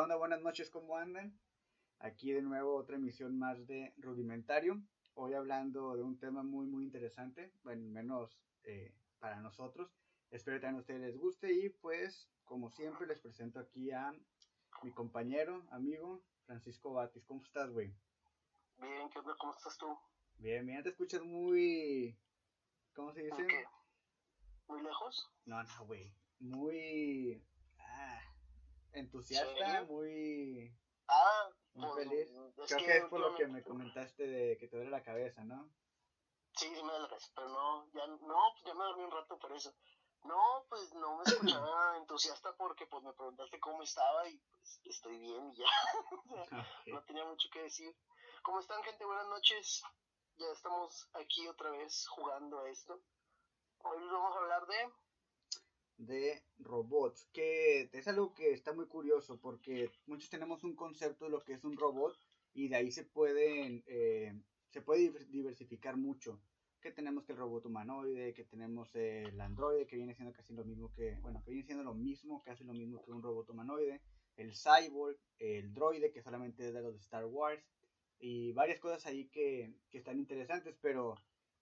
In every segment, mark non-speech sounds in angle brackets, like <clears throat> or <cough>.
onda? Buenas noches, ¿cómo andan? Aquí de nuevo otra emisión más de Rudimentario. Hoy hablando de un tema muy, muy interesante, bueno, menos eh, para nosotros. Espero que también a ustedes les guste y pues, como siempre, les presento aquí a mi compañero, amigo, Francisco Batis. ¿Cómo estás, güey? Bien, ¿qué onda? ¿Cómo estás tú? Bien, bien, te escuchas muy... ¿Cómo se dice? ¿Qué? ¿Muy lejos? No, no, güey. Muy... Entusiasta, muy... Ah, Muy pues, feliz. es Creo que es por lo que me comentaste de que te duele la cabeza, ¿no? Sí, sí me da la cabeza, pero no, ya, no, pues ya me dormí un rato por eso. No, pues no me escuchaba <coughs> entusiasta porque pues me preguntaste cómo estaba y pues estoy bien y ya. <laughs> no tenía mucho que decir. ¿Cómo están, gente? Buenas noches. Ya estamos aquí otra vez jugando a esto. Hoy vamos a hablar de... De robots, que es algo que está muy curioso porque muchos tenemos un concepto de lo que es un robot y de ahí se pueden, eh, se puede diver- diversificar mucho. Que tenemos que el robot humanoide, que tenemos el androide, que viene siendo casi lo mismo que, bueno, que viene siendo lo mismo, casi lo mismo que un robot humanoide, el cyborg, el droide, que solamente es de los de Star Wars, y varias cosas ahí que, que están interesantes, pero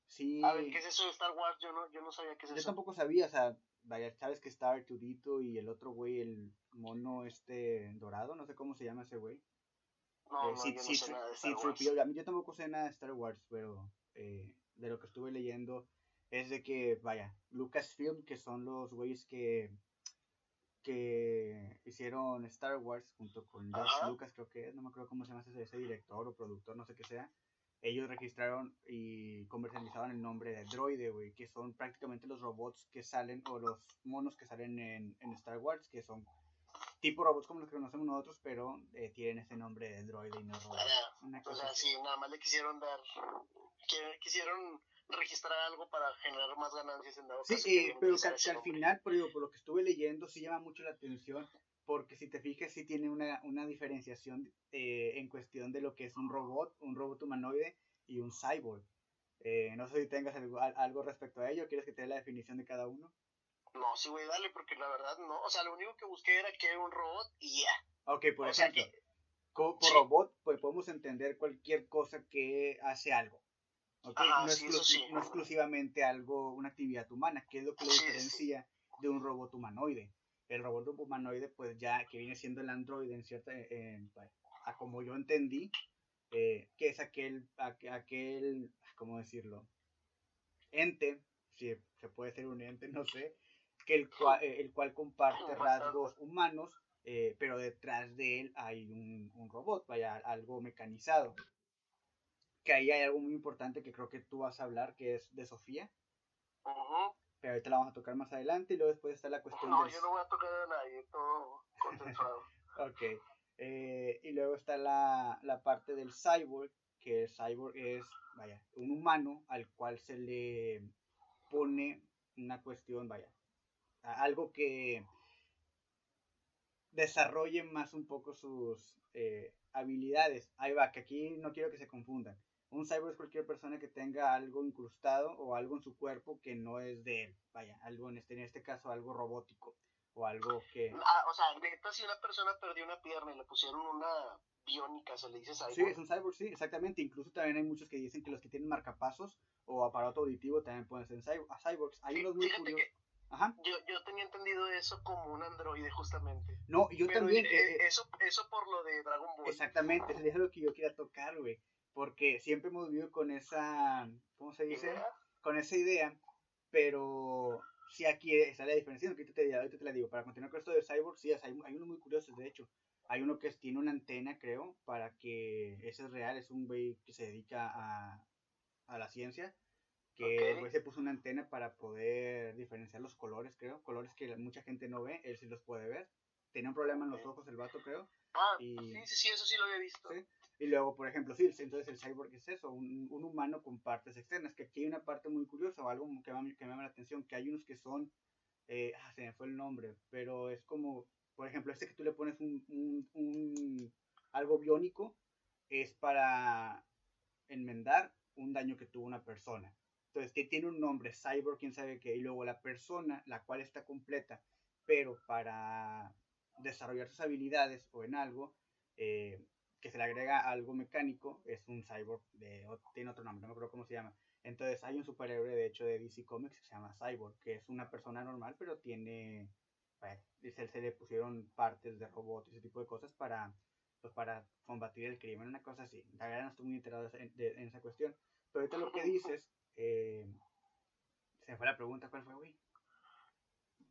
sí... A ver, ¿qué es eso de Star Wars? Yo no, yo no sabía qué es Yo eso. tampoco sabía, o sea, vaya, sabes que está Arturito y el otro güey, el mono este dorado, no sé cómo se llama ese güey. No, Eh, no, sí- yo no sí- sé nada de sí, Star Wars. C-3PO, a mí yo tampoco sé nada de Star Wars, pero eh, de lo que estuve leyendo es de que, vaya, Lucasfilm, que son los güeyes que que hicieron Star Wars junto con George. Lucas, creo que es, no me acuerdo cómo se llama ese, ese director o productor, no sé qué sea. Ellos registraron y comercializaban el nombre de droide, güey, que son prácticamente los robots que salen, o los monos que salen en, en Star Wars, que son tipo robots como los que conocemos nosotros, pero eh, tienen ese nombre de droide y no robot. Una O cosa sea, así. sí, nada más le quisieron dar. Quisieron registrar algo para generar más ganancias en dado Sí, caso eh, pero que, que al final, por, digo, por lo que estuve leyendo, sí llama mucho la atención, porque si te fijas, sí tiene una, una diferenciación eh, en cuestión de lo que es un robot, un robot humanoide y un cyborg. Eh, no sé si tengas algo, al- algo respecto a ello, ¿quieres que te dé la definición de cada uno? No, sí, güey, dale, porque la verdad no. O sea, lo único que busqué era que era un robot y ya. Ok, por O sea ejemplo, que- co- por sí. robot, pues podemos entender cualquier cosa que hace algo. ¿ok? Ajá, no, sí, eso exclu- sí. no exclusivamente algo, una actividad humana, que es lo que lo diferencia de un robot humanoide. El robot humanoide, pues ya que viene siendo el androide en cierta, pues, a como yo entendí, eh, que es aquel, aqu- aquel, ¿cómo decirlo? Ente, si se puede ser un ente, no sé, que el, cual, el cual comparte rasgos humanos, eh, pero detrás de él hay un, un robot, vaya, algo mecanizado. Que ahí hay algo muy importante que creo que tú vas a hablar, que es de Sofía, Ujú. Pero ahorita la vamos a tocar más adelante, y luego después está la cuestión No, del... yo no voy a tocar a nadie, todo consensuado. <laughs> Ok. Eh, y luego está la, la parte del cyborg, que el cyborg es, vaya, un humano al cual se le pone una cuestión, vaya, algo que desarrolle más un poco sus eh, habilidades. Ahí va, que aquí no quiero que se confundan. Un cyborg es cualquier persona que tenga algo incrustado o algo en su cuerpo que no es de él. Vaya, algo en este, en este caso algo robótico o algo que... Ah, o sea, neta, si una persona perdió una pierna y le pusieron una biónica, se le dice cyborg. Sí, es un cyborg, sí, exactamente. Incluso también hay muchos que dicen que los que tienen marcapasos o aparato auditivo también pueden ser cyborgs. Hay Fí- unos muy curiosos. Ajá. yo, yo tenía entendido eso como un androide, justamente. No, yo Pero también. eh, eh, eh, eso, eso por lo de Dragon Ball. exactamente, <laughs> es lo que yo quería tocar, güey. Porque siempre hemos vivido con esa. ¿Cómo se dice? ¿Idea? Con esa idea. Pero sí aquí está la diferencia. Ahorita te, ahorita te la digo. Para continuar con esto de cyborg, sí, hay, hay unos muy curiosos, de hecho. Hay uno que tiene una antena, creo, para que ese es real, es un güey que se dedica a, a la ciencia. Que el Ok. güey se puso una antena para poder diferenciar los colores, creo. Colores que mucha gente no ve, él sí los puede ver. Tenía un problema en los ojos el vato, creo. Ah, y- sí, sí, sí, eso sí lo había visto. Sí. Y luego, por ejemplo, sí, entonces el cyborg es eso, un, un humano con partes externas, que aquí hay una parte muy curiosa, o algo que, me- llama la atención, que hay unos que son, eh, ah, se me fue el nombre, pero es como, por ejemplo, este que tú le pones un, un, un- algo biónico, es para enmendar un daño que tuvo una persona. Entonces, que tiene un nombre, cyborg, quién sabe qué, y luego la persona, la cual está completa, pero para desarrollar sus habilidades o en algo, eh, que se le agrega algo mecánico, es un cyborg, de, tiene otro nombre, no me acuerdo cómo se llama. Entonces hay un superhéroe, de hecho, de DC Comics que se llama Cyborg, que es una persona normal, pero tiene, se, se le pusieron partes de robot y ese tipo de cosas para, pues, para combatir el crimen, una cosa así. La verdad no estoy muy enterado en, esa cuestión. Pero ahorita lo que dices, eh, se me fue la pregunta, ¿cuál fue, güey?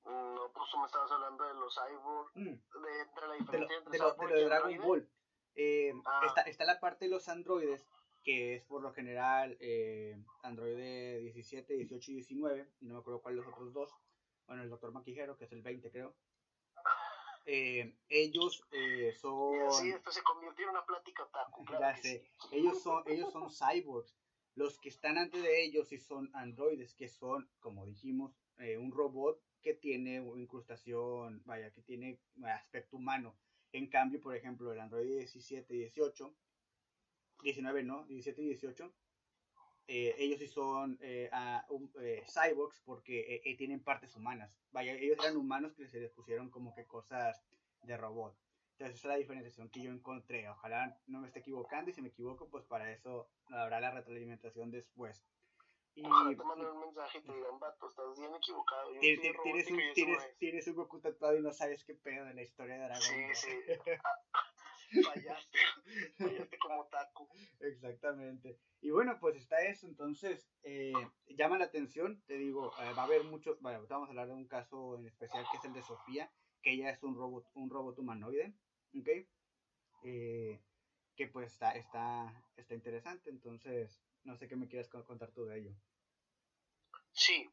No, pues tú me estabas hablando de los cyborg, mm. de, entre la diferencia entre de lo, de, Dragon Ball. Eh, ah. está, está la parte de los androides, que es por lo general eh, Android 17, 18 y 19, y no me acuerdo cuáles los otros dos. Bueno, el Doctor Maquijero, que es el 20, creo. Eh, ellos eh, son... Sí, esto se convirtió en una plática otaku, Ya sé, ellos son, ellos son cyborgs. Los que están antes de ellos sí son androides, que son, como dijimos, eh, un robot que tiene incrustación, vaya, que tiene aspecto humano. En cambio, por ejemplo, el Android 17 y 18, 19 no, 17 y 18, eh, ellos sí son eh, eh, cyborgs porque tienen partes humanas. Vaya, ellos eran humanos que se les pusieron como que cosas de robot. Entonces esa es la diferenciación que yo encontré. Ojalá no me esté equivocando y si me equivoco, pues para eso habrá la retroalimentación después. Y, Ojalá te manden un mensaje y te digan, vato, estás bien equivocado. tienes, un, tienes, tienes un Goku tatuado y no sabes qué pedo en la historia de Dragon Sí, sí. <laughs> fallaste, fallaste como taco. Exactamente. Y bueno, pues está eso, entonces eh, llama la atención, te digo, eh, va a haber muchos, bueno, vamos a hablar de un caso en especial que es el de Sofía, que ella es un robot, un robot humanoide, ¿ok? Eh, que pues está, está, está interesante, entonces no sé qué me quieras contar tú de ello. Sí.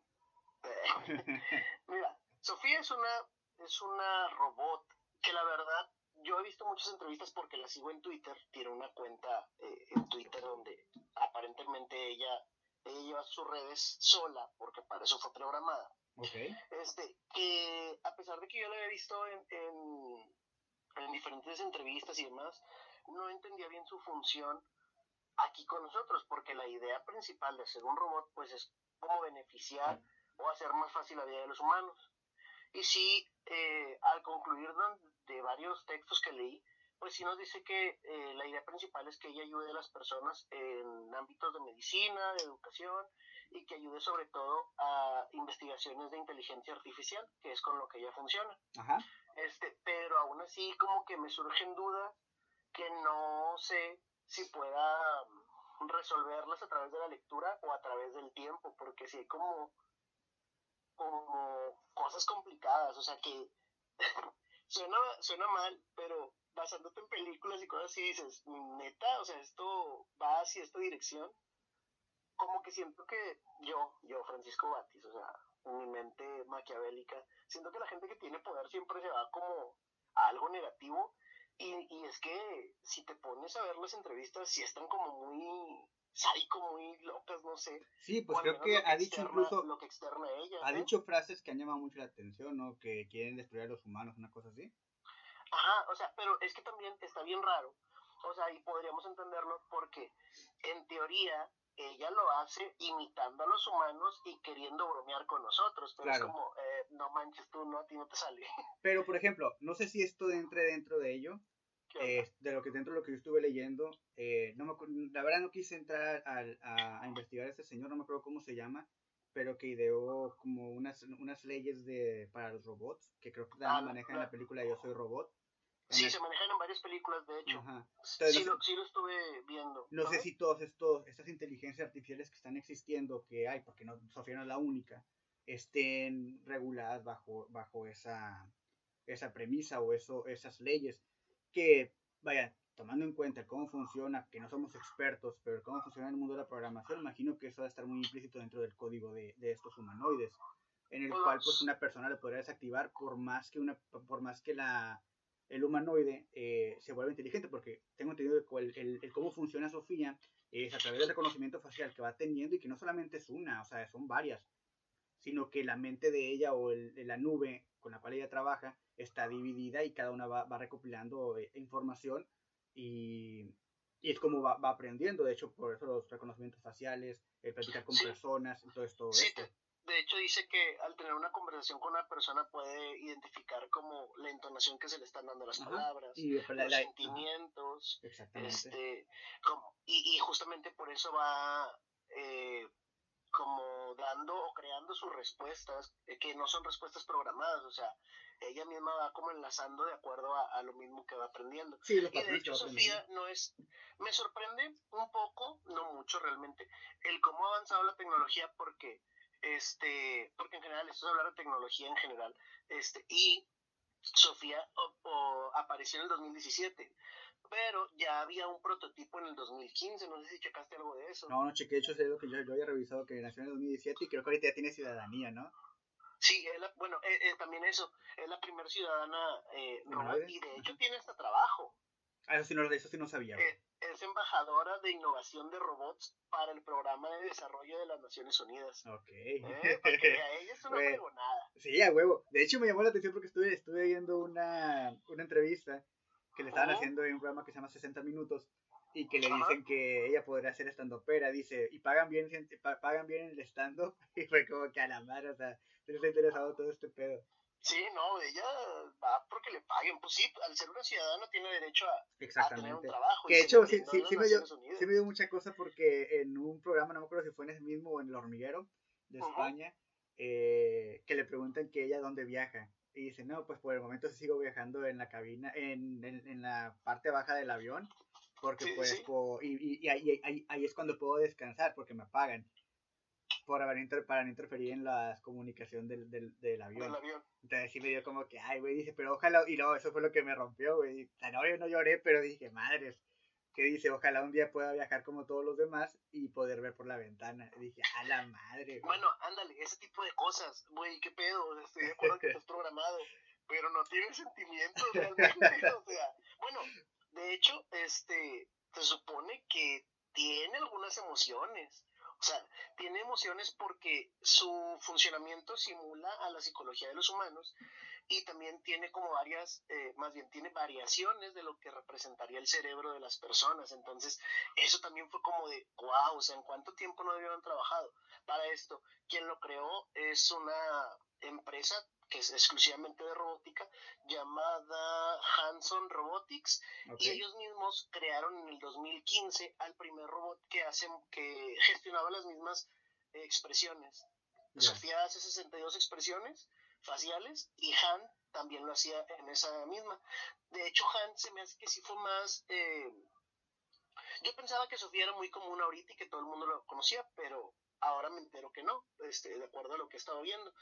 <laughs> Mira, Sofía es una, es una robot que la verdad yo he visto muchas entrevistas porque la sigo en Twitter, tiene una cuenta eh, en Twitter donde aparentemente ella, ella lleva sus redes sola, porque para eso fue programada. Okay. Este, que a pesar de que yo la había visto en, en, en diferentes entrevistas y demás, no entendía bien su función aquí con nosotros, porque la idea principal de ser un robot, pues es cómo beneficiar o hacer más fácil la vida de los humanos. Y sí, eh, al concluir de varios textos que leí, pues sí nos dice que eh, la idea principal es que ella ayude a las personas en ámbitos de medicina, de educación y que ayude sobre todo a investigaciones de inteligencia artificial, que es con lo que ella funciona. Este, pero aún así como que me surgen dudas que no sé si pueda resolverlas a través de la lectura o a través del tiempo, porque si hay como como cosas complicadas, o sea que <laughs> suena, suena mal, pero basándote en películas y cosas así dices, neta, o sea, esto va hacia esta dirección, como que siento que yo, yo, Francisco Batis, o sea, mi mente maquiavélica, siento que la gente que tiene poder siempre se va como a algo negativo y, y es que si te pones a ver las entrevistas, sí están como muy sádico, muy locas, no sé. Sí, pues creo que ha dicho incluso. Lo que externa ella. Ha dicho frases que han llamado mucho la atención, ¿no? Que quieren destruir a los humanos, una cosa así. Ajá, o sea, pero es que también está bien raro. O sea, y podríamos entenderlo porque en teoría ella lo hace imitando a los humanos y queriendo bromear con nosotros, pero es como, eh, no manches tú, no, a ti no te sale. <laughs> Pero, por ejemplo, no sé si esto entre dentro de ello, eh, de lo que dentro de lo que yo estuve leyendo, eh, no me, la verdad no quise entrar a, a, investigar a este señor, no me acuerdo cómo se llama, pero que ideó como unas, unas leyes de, para los robots, que creo que también ah, maneja en la película Yo Soy Robot. Sí, se manejan en varias películas, de hecho. sí, lo, sí, lo, estuve viendo. No sé si todos estos, estas inteligencias artificiales que están existiendo, que hay, porque no, Sofía no es la única, estén reguladas bajo, bajo esa, esa premisa o eso, esas leyes que, vaya, tomando en cuenta cómo funciona, que no somos expertos, pero cómo funciona el mundo de la programación, imagino que eso va a estar muy implícito dentro del código de, de estos humanoides, en el cual pues una persona lo podría desactivar por más que una, por más que la el humanoide eh, se vuelva inteligente, porque tengo entendido que el, el, cómo funciona Sofía es a través del reconocimiento facial que va teniendo y que no solamente es una, o sea, son varias, sino que la mente de ella o el, la nube con la cual ella trabaja está dividida y cada una va, va recopilando eh, información y, y, es como va, va, aprendiendo, de hecho por eso los reconocimientos faciales, el platicar con personas, todo esto. Sí, de hecho dice que al tener una conversación con una persona puede identificar como la entonación que se le están dando las palabras, y los sentimientos, este, como, y, y justamente por eso va eh, como dando o creando sus respuestas, eh, que no son respuestas programadas, o sea, ella misma va como enlazando de acuerdo a, lo mismo que va aprendiendo. y de hecho Sofía no es, me sorprende un poco, no mucho realmente, el cómo ha avanzado la tecnología porque, este, porque en general, esto es hablar de tecnología en general, este, y Sofía apareció en el 2017 pero ya había un prototipo en el 2015, no sé si checaste algo de eso. No, no chequé, de hecho es lo que yo, yo había revisado que nació en el 2017 y creo que ahorita ya tiene ciudadanía, ¿no? Sí, bueno, eh, eh, también eso, es la primera ciudadana eh, y de hecho tiene hasta trabajo. Ah, eso sí no, eso sí no sabía. Eh, es embajadora de innovación de robots para el programa de desarrollo de las Naciones Unidas. Ok. porque a ella es una <laughs> nada. Sí, a huevo. De hecho me llamó la atención porque estuve, estuve viendo una, una entrevista que le estaban haciendo en un programa que se llama 60 Minutos y que le dicen que ella podría ser estandopera, dice, y pagan bien, pagan bien el stand-up, <laughs> y fue como que a la madre, o sea, se les ha interesado todo este pedo. Sí, no, ella va porque le paguen, pues sí, al ser una ciudadana tiene derecho a, tener un trabajo. Que de hecho, sí, sí, sí, me dio, sí, me dio, mucha cosa porque en un programa, no me acuerdo si fue en ese mismo o en El Hormiguero de España, eh, que le preguntan que ella dónde viaja. Y dice, no, pues por el momento sigo viajando en la cabina, en, en, en la parte baja del avión, porque pues, y, y, ahí, ahí, ahí, es cuando puedo descansar, porque me pagan por haber inter, para no interferir en la comunicación del, del, del avión. Entonces sí me dio como que, ay, güey, dice, pero ojalá, y no, eso fue lo que me rompió, güey. O sea, no, yo no lloré, pero dije, madres, que dice, ojalá un día pueda viajar como todos los demás y poder ver por la ventana. Y dije, a la madre. Bueno, ándale, ese tipo de cosas, güey, qué pedo, estoy de acuerdo que estás programado, pero no tiene sentimientos realmente, <laughs> o sea, bueno, de hecho, este, se supone que tiene algunas emociones. O sea, tiene emociones porque su funcionamiento simula a la psicología de los humanos y también tiene como varias, eh, más bien tiene variaciones de lo que representaría el cerebro de las personas. Entonces, eso también fue como de, wow, o sea, ¿en cuánto tiempo no debieron trabajado para esto? Quien lo creó es una empresa que es exclusivamente de robótica, llamada Hanson Robotics, y ellos mismos crearon en el 2015 al primer robot que, hace, que gestionaba las mismas expresiones. Sofía hace 62 expresiones faciales y Han también lo hacía en esa misma. De hecho, Han se me hace que sí fue más... Eh, yo pensaba que Sofía era muy común ahorita y que todo el mundo lo conocía, pero ahora me entero que no, este, de acuerdo a lo que he estado viendo.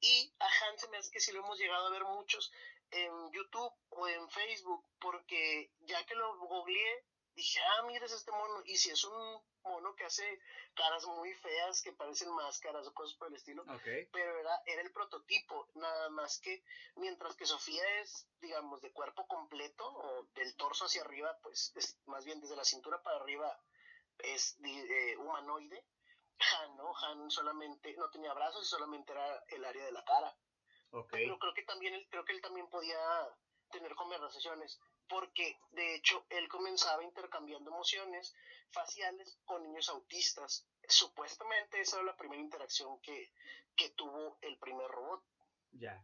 Y a Han se me hace que sí lo hemos llegado a ver muchos en YouTube o en Facebook, porque ya que lo googleé, dije, ah, mira, es este mono. Y si es un mono que hace caras muy feas, que parecen máscaras o cosas por el estilo, pero era, era el prototipo, nada más que mientras que Sofía es, digamos, de cuerpo completo o del torso hacia arriba, pues es más bien desde la cintura para arriba es eh, humanoide. Han, ¿no? Han solamente no tenía brazos y solamente era el área de la cara. Pero creo que también él, creo que él también podía tener conversaciones porque de hecho él comenzaba intercambiando emociones faciales con niños autistas. Supuestamente esa era la primera interacción que, que tuvo el primer robot. Ya.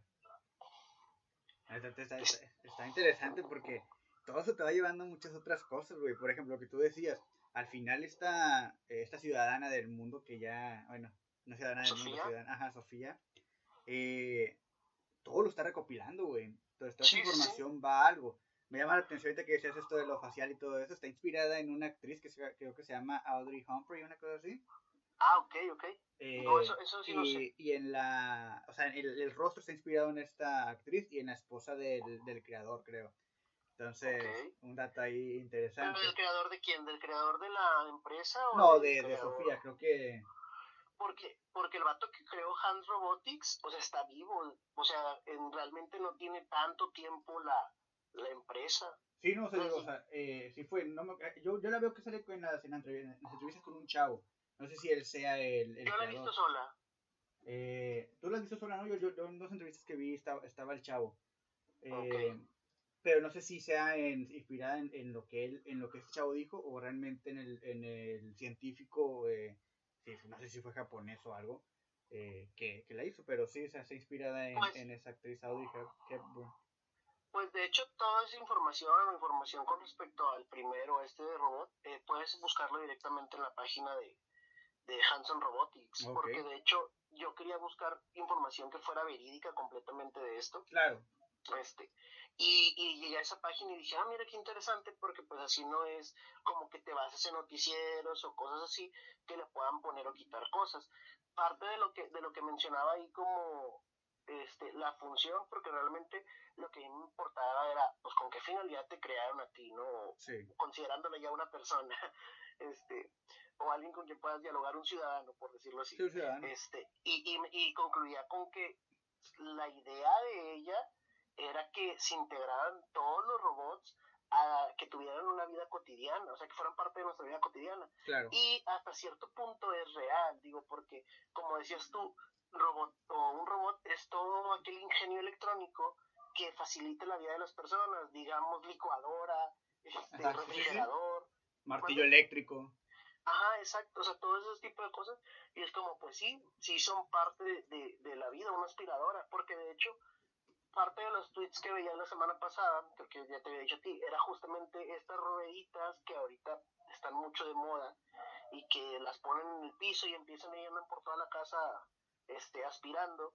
Está, está, interesante porque todo eso te va llevando a muchas otras cosas, güey. Por ejemplo, lo que tú decías, al final esta, esta ciudadana del mundo que ya, bueno, no ciudadana del mundo, ciudadana, ajá, Sofía, eh, todo lo está recopilando, güey. Toda esta información va a algo me llama la atención ahorita que decías esto de lo facial y todo eso. Está inspirada en una actriz que creo que se llama Audrey Humphrey, una cosa así. Ah, ok, ok. Eh, eso, eso sí y, lo sé. Y en la. O sea, el, el, rostro está inspirado en esta actriz y en la esposa del, del creador, creo. Entonces, un dato ahí interesante. ¿Del creador de quién? ¿Del creador de la empresa? O no, de, de Sofía, creo que. Porque, porque el vato que creó Hans Robotics, o sea, está vivo. O sea, en, realmente no tiene tanto tiempo la, la empresa. Sí, no sé, o sea, eh, sí fue, no me, yo, yo la veo que sale en las, en entrevistas con un chavo. No sé si él sea el. el yo la he visto sola. Eh, Tú la has visto sola, ¿no? Yo, yo, en dos entrevistas que vi estaba, estaba el chavo. Eh, Pero no sé si sea en, inspirada en, en, lo que él, en lo que este chavo dijo o realmente en el, en el científico, eh, no sé si fue japonés o algo, eh, que, que, la hizo, pero sí, se hace inspirada en, pues en esa actriz Audrey Hepburn. Pues de hecho toda esa información, información con respecto al primero, este de robot, eh, puedes buscarlo directamente en la página de, de Hanson Robotics, porque de hecho yo quería buscar información que fuera verídica completamente de esto. Claro. Este, y, y llegué a esa página y dije, ah, mira qué interesante, porque pues así no es como que te vas a hacer noticieros o cosas así que le puedan poner o quitar cosas. Parte de lo que, de lo que mencionaba ahí como este, la función, porque realmente lo que me importaba era, pues, con qué finalidad te crearon a ti, ¿no? Sí. Ya una persona, <laughs> este, o alguien con quien puedas dialogar, un ciudadano, por decirlo así. Sí. Este, y, y, y concluía con que la idea de ella era que se integraran todos los robots a que tuvieran una vida cotidiana, o sea, que fueran parte de nuestra vida cotidiana. Claro. Y hasta cierto punto es real, digo, porque como decías tú, robot o un robot es todo aquel ingenio electrónico que facilite la vida de las personas, digamos licuadora, este, refrigerador, martillo eléctrico. Ajá, exacto, o sea, todo ese tipo de cosas. Y es como, pues sí, sí son parte de, de la vida, una aspiradora, porque de hecho, parte de los tweets que veía la semana pasada, creo que ya te había dicho a ti, era justamente estas rueditas que ahorita están mucho de moda y que las ponen en el piso y empiezan a ir por toda la casa este, aspirando.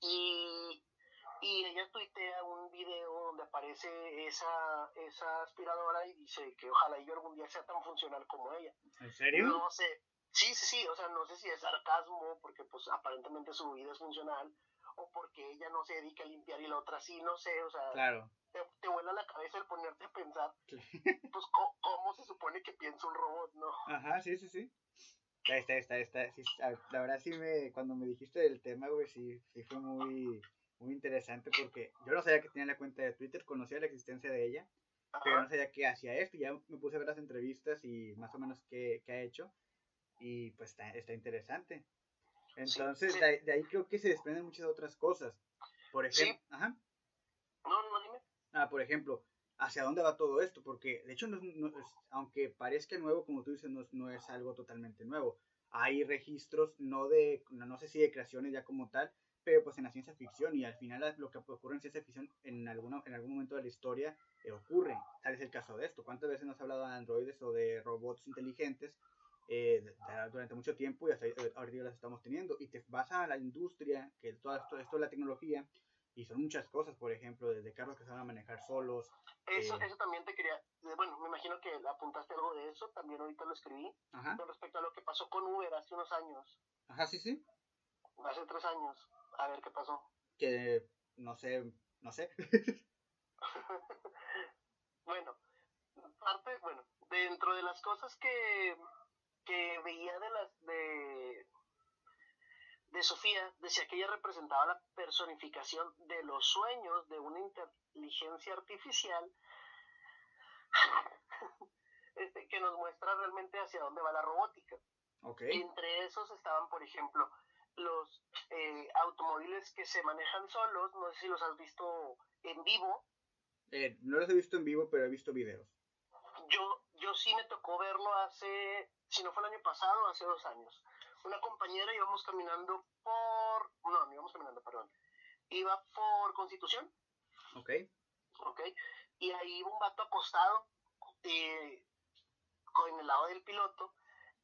Y, y ella tuitea un video donde aparece esa, esa aspiradora y dice que ojalá yo algún día sea tan funcional como ella. ¿En serio? No sé. Sí, sí, sí, o sea, no sé si es sarcasmo, porque pues aparentemente su vida es funcional, o porque ella no se dedica a limpiar y la otra sí, no sé, o sea, claro. te, te vuela la cabeza el ponerte a pensar, <laughs> pues, ¿cómo, se supone que piensa un robot, no? Ajá, sí, sí, sí. Está, está, está, sí, la verdad sí me, cuando me dijiste del tema, güey, sí, sí fue muy, muy interesante porque yo no sabía que tenía la cuenta de Twitter, conocía la existencia de ella, pero no sabía qué hacía esto, ya me puse a ver las entrevistas y más o menos qué, qué ha hecho, y pues está, está interesante. Entonces, De, ahí creo que se desprenden muchas otras cosas. Por ejemplo, ajá. No, no, dime. Ah, por ejemplo, ¿hacia dónde va todo esto? Porque, de hecho, no aunque parezca nuevo, como tú dices, no, no, es algo totalmente nuevo. Hay registros, no de, no, sé si de creaciones ya como tal, pero pues en la ciencia ficción y al final lo que ocurre en ciencia ficción en, alguna, en algún momento de la historia eh, ocurre. Tal es el caso de esto. ¿Cuántas veces nos ha hablado de androides o de robots inteligentes eh, durante mucho tiempo y hasta ahorita las estamos teniendo. Y te vas a la industria, que todo esto, esto es la tecnología, y son muchas cosas, por ejemplo, desde carros que se van a manejar solos. Eso, eh, eso también te quería, bueno, me imagino que apuntaste algo de eso, también ahorita lo escribí, con respecto a lo que pasó con Uber hace unos años. Ajá, sí, sí. Hace tres años, a ver qué pasó. Que, no sé, no sé. <laughs> bueno, parte, bueno, dentro de las cosas que que veía de las de de Sofía decía que ella representaba la personificación de los sueños de una inteligencia artificial <laughs> este, que nos muestra realmente hacia dónde va la robótica. Okay. Entre esos estaban, por ejemplo, los eh, automóviles que se manejan solos, no sé si los has visto en vivo. Eh, no los he visto en vivo, pero he visto videos. Yo, yo sí me tocó verlo hace si no fue el año pasado, hace dos años. Una compañera íbamos caminando por, no, no íbamos caminando, perdón, iba por Constitución. Ok. Ok, y ahí iba un vato acostado eh, en el lado del piloto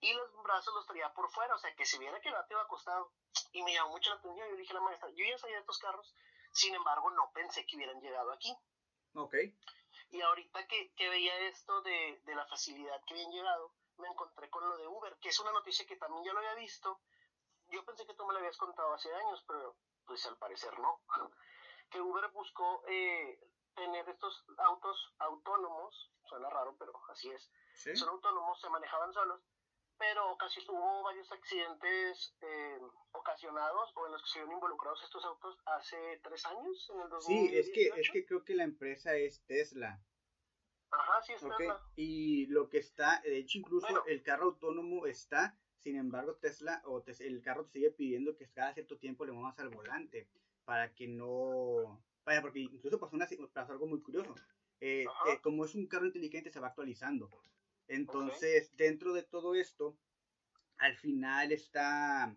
y los brazos los traía por fuera, o sea, que se viera que el vato iba acostado. Y me llamó mucho la atención, yo dije a la maestra, yo ya sabía de estos carros, sin embargo no pensé que hubieran llegado aquí. Ok. Y ahorita que, que veía esto de, de la facilidad que habían llegado, me encontré con lo de Uber, que es una noticia que también ya lo había visto. Yo pensé que tú me lo habías contado hace años, pero pues al parecer no. <laughs> Que Uber buscó eh, tener estos autos autónomos, suena raro, pero así es. Son autónomos, se manejaban solos, pero casi hubo varios accidentes eh, ocasionados o en los que se vieron involucrados estos autos hace tres años, en el 2018. Sí, es que, es que creo que la empresa es Tesla. Ajá, sí está. Okay. Y lo que está, de hecho incluso el carro autónomo está, sin embargo Tesla o el carro te sigue pidiendo que cada cierto tiempo le muevas al volante para que no... Vaya, porque incluso pasó, una, pasó algo muy curioso. Eh, eh, como es un carro inteligente se va actualizando. Entonces, dentro de todo esto, al final está...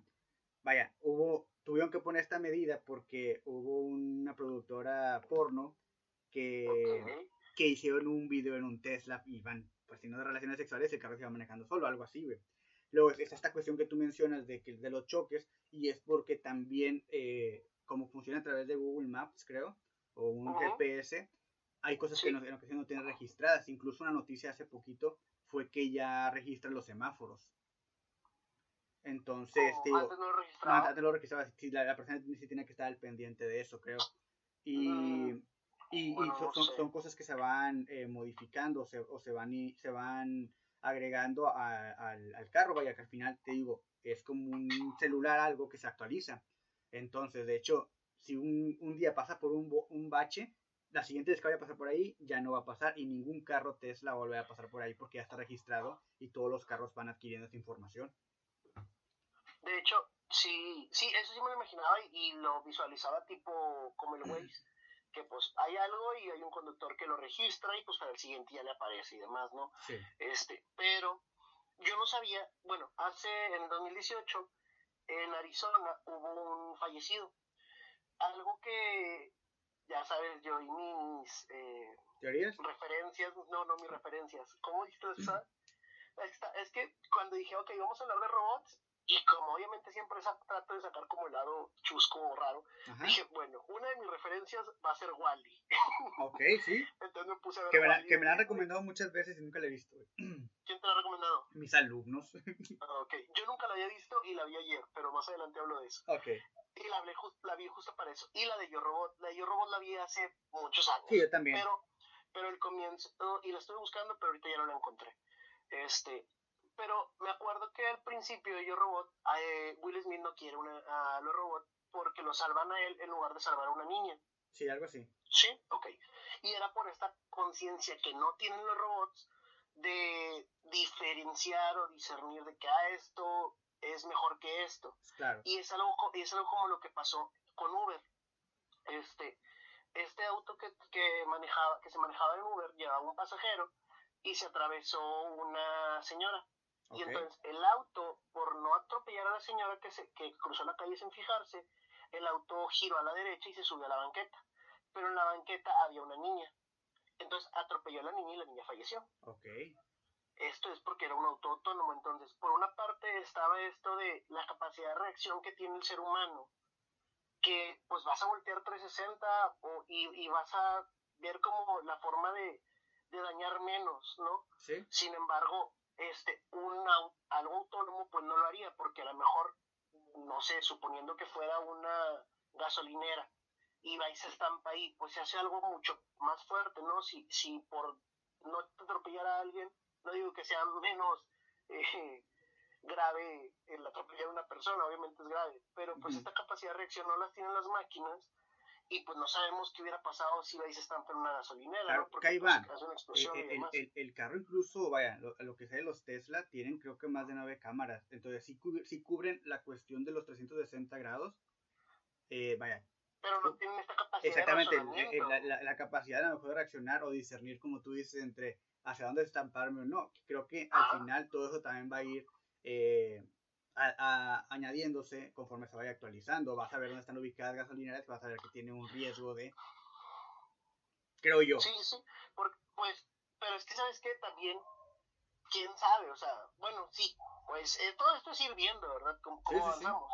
vaya, hubo, tuvieron que poner esta medida porque hubo una productora porno que, que hicieron un video en un Tesla y van pues si no de relaciones sexuales el carro se va manejando solo, algo así, güey. Luego es esta cuestión que tú mencionas de, que, de los choques y es porque también eh, como funciona a través de Google Maps, creo, o un GPS, hay cosas que en ocasiones no tienen registradas. Incluso una noticia hace poquito fue que ya registran los semáforos. Entonces, digo, antes no lo registraba. antes lo registraba, sí, la, persona sí tiene que estar al pendiente de eso, creo. Y, mm, y, son, son, cosas que se van eh, modificando o se, o se, van, y, se van agregando al, al carro, vaya que al final te digo, es como un celular algo que se actualiza. Entonces, de hecho, si un, un día pasa por un, un bache, la siguiente vez que vaya a pasar por ahí ya no va a pasar y ningún carro Tesla va a pasar por ahí porque ya está registrado y todos los carros van adquiriendo esa información. De hecho, sí, sí, eso sí me lo imaginaba y, lo visualizaba tipo como el Waze, que pues hay algo y hay un conductor que lo registra y pues para el siguiente ya le aparece y demás, ¿no? Sí. Este, pero yo no sabía, bueno, hace en el 2018 en Arizona hubo un fallecido. Algo que, ya sabes, yo y mis eh, ¿Teorías? referencias, no, no mis referencias. ¿Cómo dijiste eso? Es que cuando dije, ok, vamos a hablar de robots, y como obviamente siempre trato de sacar como el lado chusco o raro, dije, bueno, una de mis referencias va a ser Wally. <laughs> ok, sí. Entonces me puse a ver. Que me, la, que me la han recomendado muchas veces y nunca la he visto. <clears throat> ¿Quién te la ha recomendado? Mis alumnos. <laughs> Ah, ok, yo nunca la había visto y la vi ayer, pero más adelante hablo de eso. Ok. Y la, la vi justo para eso. Y la de Yo Robot, la de Yo Robot la vi hace muchos años. Sí, yo también. Pero, pero el comienzo, y la estoy buscando, pero ahorita ya no la encontré. Este, pero me acuerdo que al principio de Yo Robot, eh, Will Smith no quiere una, a los robots porque lo salvan a él en lugar de salvar a una niña. Sí, algo así. Sí, ok. Y era por esta conciencia que no tienen los robots de diferenciar o discernir de que ah, esto es mejor que esto. Claro. Y es algo, es algo como lo que pasó con Uber. Este, este auto que, que, manejaba, que se manejaba en Uber llevaba un pasajero y se atravesó una señora. Y entonces el auto, por no atropellar a la señora que, se, que cruzó la calle sin fijarse, el auto giró a la derecha y se subió a la banqueta. Pero en la banqueta había una niña. Entonces atropelló a la niña y la niña falleció. Ok. Esto es porque era un auto autónomo. Entonces, por una parte estaba esto de la capacidad de reacción que tiene el ser humano, que pues vas a voltear 360 o, y, y vas a ver como la forma de, de dañar menos, ¿no? Sí. Sin embargo, este, un algo autónomo pues no lo haría porque a lo mejor, no sé, suponiendo que fuera una gasolinera y va y se estampa ahí, pues se hace algo mucho más fuerte, ¿no? Si, si por no atropellar a alguien, no digo que sea menos <laughs> eh, grave el atropellar a una persona, obviamente es grave, pero pues esta capacidad de reacción no la tienen las máquinas y pues no sabemos qué hubiera pasado si a estampa en una gasolinera, claro, Porque ahí van. Pues, el, el, el, carro incluso, vaya, lo, lo que sea de los Tesla, tienen creo que más de nueve cámaras, entonces sí, sí cubren la cuestión de los 360 grados, eh, vaya. Pero no tienen esta capacidad Exactamente, de la, la, la, capacidad a lo mejor de reaccionar o discernir, como tú dices, entre hacia dónde estamparme o no. Creo que al final todo eso también va a ir... Eh, añadiéndose conforme se vaya actualizando. Vas a ver dónde están ubicadas gasolineras, vas a ver que tiene un riesgo de... Creo yo. Sí, sí, pues, pero es que sabes que también, quién sabe, o sea, bueno, sí, pues eh, todo esto es ir viendo, ¿verdad? ¿Cómo, avanzamos?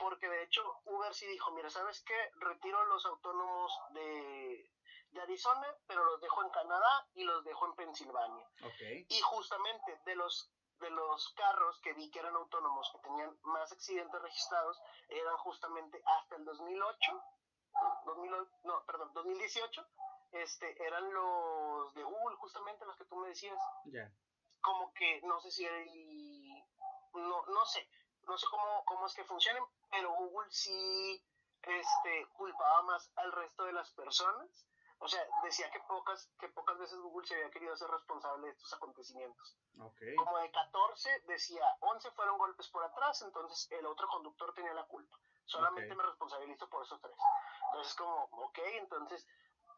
Porque de hecho Uber sí dijo, mira, ¿sabes qué? Retiro los autónomos de, de Arizona, pero los dejo en Canadá y los dejo en Pensilvania. Okay. Y justamente de los de los carros que vi que eran autónomos, que tenían más accidentes registrados, eran justamente hasta el 2008, 2008 no, perdón, 2018, este, eran los de Google, justamente los que tú me decías. Ya. Como que, no sé si no, no sé, no sé cómo, cómo es que funcionen, pero Google sí, este, culpaba más al resto de las personas o sea, decía que pocas, que pocas veces Google se había querido ser responsable de estos acontecimientos. Como de 14, decía, 11 fueron golpes por atrás, entonces el otro conductor tenía la culpa. Solamente me responsabilizo por esos tres. Entonces, como, ok, entonces,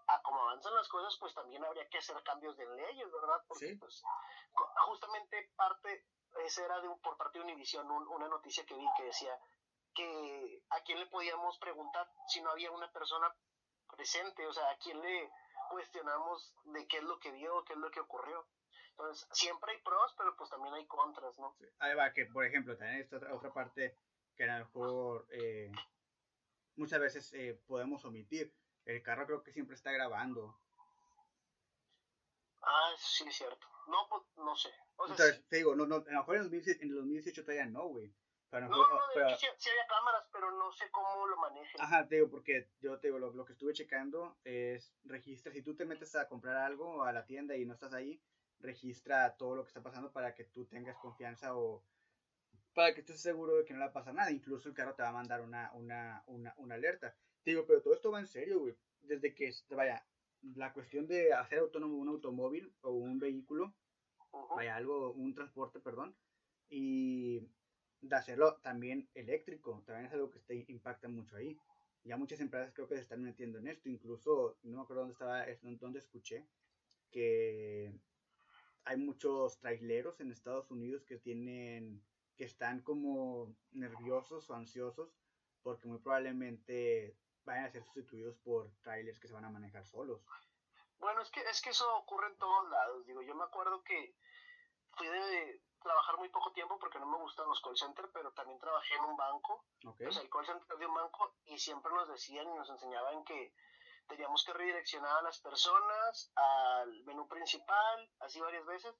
a como avanzan las cosas, pues también habría que hacer cambios de leyes, ¿verdad? Porque, pues, justamente parte, esa era de un, por parte de Univision, una noticia que vi que decía que a quién le podíamos preguntar si no había una persona presente, o sea, a quién le cuestionamos de qué es lo que vio, qué es lo que ocurrió. Entonces, siempre hay pros, pero pues también hay contras, ¿no? Ahí va, que por ejemplo, también esta otra parte que a lo mejor eh, muchas veces eh, podemos omitir. El carro creo que siempre está grabando. Ah, sí, es cierto. No, pues, no sé. Entonces, te digo, no, no, a lo mejor en el 2018 todavía no, güey. No, no, de hecho sí, había cámaras, pero no sé cómo lo manejen. Ajá, te digo, porque yo te digo, lo, lo, que estuve checando es registra, si tú te metes a comprar algo a la tienda y no estás ahí, registra todo lo que está pasando para que tú tengas confianza o para que estés seguro de que no le va a pasar nada. Incluso el carro te va a mandar una, una, una, una alerta. Te digo, pero todo esto va en serio, güey. Desde que, vaya, la cuestión de hacer autónomo un automóvil o un vehículo, vaya, algo, un transporte, perdón, y de hacerlo también eléctrico, también es algo que impacta mucho ahí. Ya muchas empresas creo que se están metiendo en esto, incluso, no me acuerdo dónde estaba, dónde escuché, que hay muchos traileros en Estados Unidos que tienen, que están como nerviosos o ansiosos porque muy probablemente vayan a ser sustituidos por trailers que se van a manejar solos. Bueno, es que, es que eso ocurre en todos lados. Digo, yo me acuerdo que fui de trabajar muy poco tiempo porque no me gustan los call centers, pero también trabajé en un banco. Okay. O sea, el call center de un banco y siempre nos decían y nos enseñaban que teníamos que redireccionar a las personas al menú principal, así varias veces,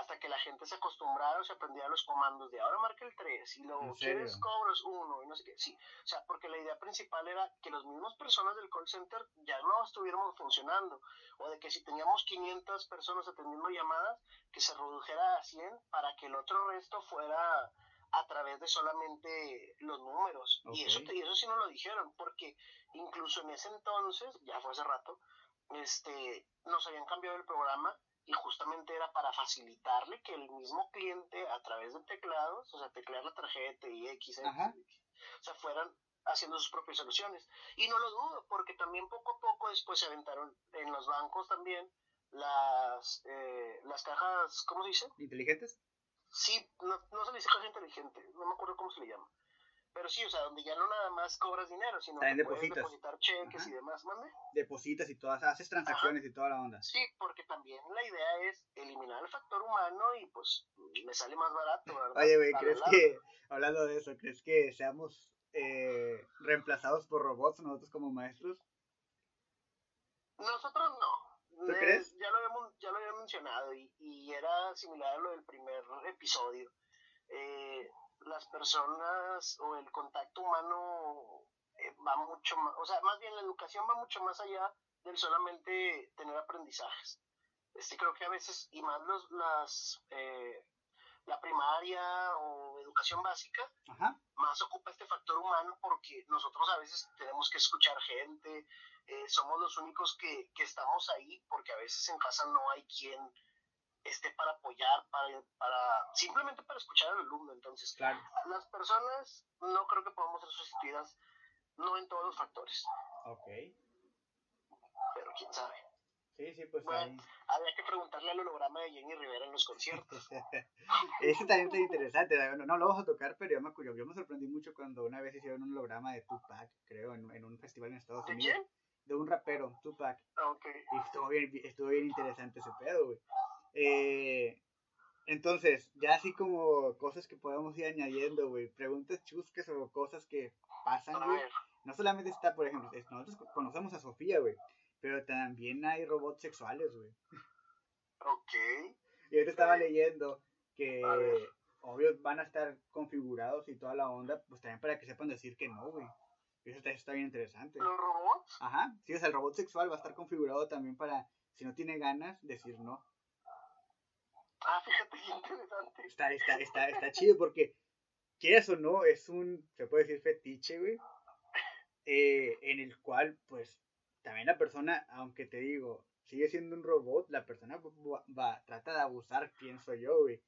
hasta que la gente se acostumbrara o se aprendiera los comandos de ahora marca el 3 y luego quieres cobros 1 y no sé qué. Sí, o sea, porque la idea principal era que las mismas personas del call center ya no estuviéramos funcionando o de que si teníamos 500 personas atendiendo llamadas, que se redujera a 100 para que el otro resto fuera a través de solamente los números. Y, eso, y eso sí no lo dijeron, porque incluso en ese entonces, ya fue hace rato, este, nos habían cambiado el programa y justamente era para facilitarle que el mismo cliente a través de teclados, o sea, teclear la tarjeta y X, o sea, fueran haciendo sus propias soluciones. Y no lo dudo, porque también poco a poco después se aventaron en los bancos también las, eh, las cajas, ¿cómo se dice? ¿Inteligentes? Sí, no, no se le dice caja inteligente, no me acuerdo cómo se le llama. Pero sí, o sea, donde ya no nada más cobras dinero, sino que puedes depositar cheques y demás, ¿mande? Depositas y todas, haces transacciones y toda la onda. Sí, porque también la idea es eliminar el factor humano y pues me sale más barato, ¿verdad? Oye, güey, ¿crees que, hablando de eso, ¿crees que seamos eh, reemplazados por robots nosotros como maestros? Nosotros no. ¿Tú crees? Ya lo, había, ya lo había mencionado y, y era similar a lo del primer episodio. Eh, las personas o el contacto humano eh, va mucho más, o sea, más bien la educación va mucho más allá del solamente tener aprendizajes. Este, creo que a veces, y más los, las, eh, la primaria o educación básica, más ocupa este factor humano porque nosotros a veces tenemos que escuchar gente, eh, somos los únicos que, que estamos ahí porque a veces en casa no hay quien esté para apoyar, para, para simplemente para escuchar al alumno. Entonces, las personas no creo que podamos ser sustituidas, no en todos los factores. Ok. Pero quién sabe. Sí, sí, pues bueno, Habría que preguntarle al holograma de Jenny Rivera en los conciertos. <laughs> Ese también está interesante. No, no, lo vamos a tocar, pero yo me, yo me sorprendí mucho cuando una vez hicieron un holograma de Tupac, creo, en, en un festival en Estados Unidos. ¿De quién? De un rapero, Tupac. Ah, ok. Y estuvo bien, estuvo bien interesante ese pedo, güey. Eh, entonces, ya así como cosas que podemos ir añadiendo, güey. Preguntas chusques o cosas que pasan, güey. No solamente está, por ejemplo, nosotros conocemos a Sofía, güey. Pero también hay robots sexuales, güey. Ok. <laughs> Y ahorita estaba leyendo que, obvio, van a estar configurados y toda la onda, pues también para que sepan decir que no, güey. Eso está, está bien interesante. ¿Los robots? Ajá. Sí, o sea, el robot sexual va a estar configurado también para, si no tiene ganas, decir no. Ah, fíjate <laughs> qué interesante. Está, está, está, está chido porque, quieras o no, es un, se puede decir fetiche, güey. Eh, en el cual, pues, también la persona, aunque te digo, sigue siendo un robot, la persona va, trata de abusar quién soy yo, güey.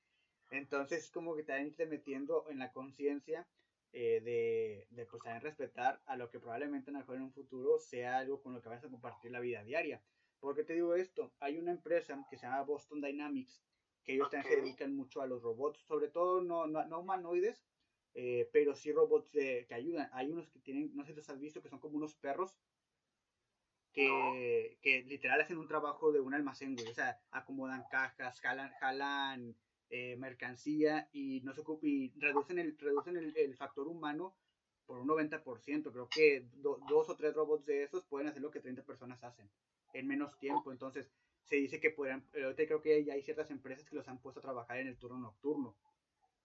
Entonces, como que también te metiendo en la conciencia eh, de, de, pues, también respetar a lo que probablemente mejor en un futuro sea algo con lo que vas a compartir la vida diaria. ¿Por qué te digo esto? Hay una empresa que se llama Boston Dynamics que ellos también se dedican mucho a los robots, sobre todo no, no, humanoides, eh, pero sí robots que ayudan. Hay unos que tienen, no sé si los has visto, que son como unos perros que, que literal hacen un trabajo de un almacén, güey. O sea, acomodan cajas, jalan, jalan eh, mercancía y no se y reducen el, reducen el, el factor humano por un 90%. Creo que dos o tres robots de esos pueden hacer lo que 30 personas hacen en menos tiempo. Entonces, se dice que podrían, creo que ya hay ciertas empresas que los han puesto a trabajar en el turno nocturno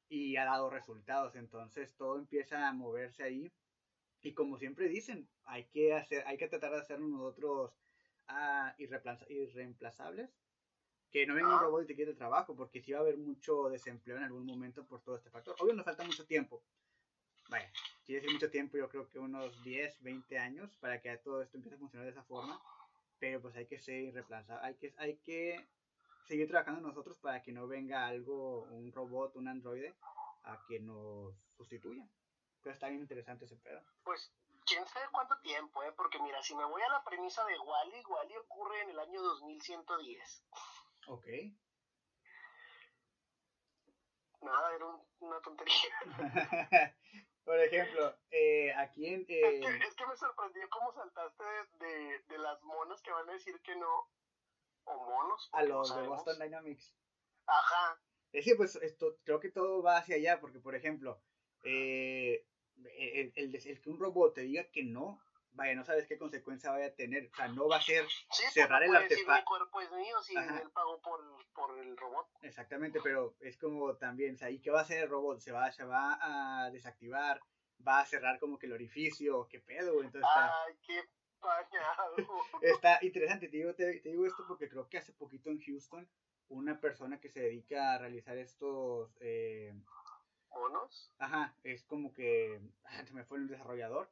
y ha dado resultados. Entonces, todo empieza a moverse ahí. Y como siempre dicen, hay que hacer, hay que tratar de hacernos nosotros ah, irreemplazables. Que no venga un robot y te quite el trabajo, porque sí va a haber mucho desempleo en algún momento por todo este factor. Obvio nos falta mucho tiempo, vaya, quiere decir mucho tiempo, yo creo que unos 10, 20 años para que todo esto empiece a funcionar de esa forma, pero pues hay que ser reemplazado, hay que, hay que seguir trabajando nosotros para que no venga algo, un robot, un androide, a que nos sustituya. Pero está bien interesante ese pedo. Pues quién sabe cuánto tiempo, ¿eh? Porque mira, si me voy a la premisa de Wally, Wally ocurre en el año 2110. Ok. Nada, era una tontería. <laughs> Por ejemplo, eh, aquí en... Eh... Es, que, me sorprendió cómo saltaste de, de, las monas que van a decir que no, o monos. A los de Boston Dynamics. Ajá. Es que pues esto, creo que todo va hacia allá, porque por ejemplo, eh, el, el, el, que un robot te diga que no, vaya, no sabes qué consecuencia vaya a tener. O sea, no va a ser cerrar el artefacto. mi cuerpo es mío si él pagó por, por, el robot. Exactamente, pero es como también, o sea, ¿y qué va a hacer el robot? ¿Se va, se va a desactivar? ¿Va a cerrar como que el orificio? ¿Qué pedo? Entonces Ay, qué pañado. <laughs> está interesante, te digo, te, digo esto porque creo que hace poquito en Houston una persona que se dedica a realizar estos... Eh, ¿Monos? Ajá, es como que... Se me fue el desarrollador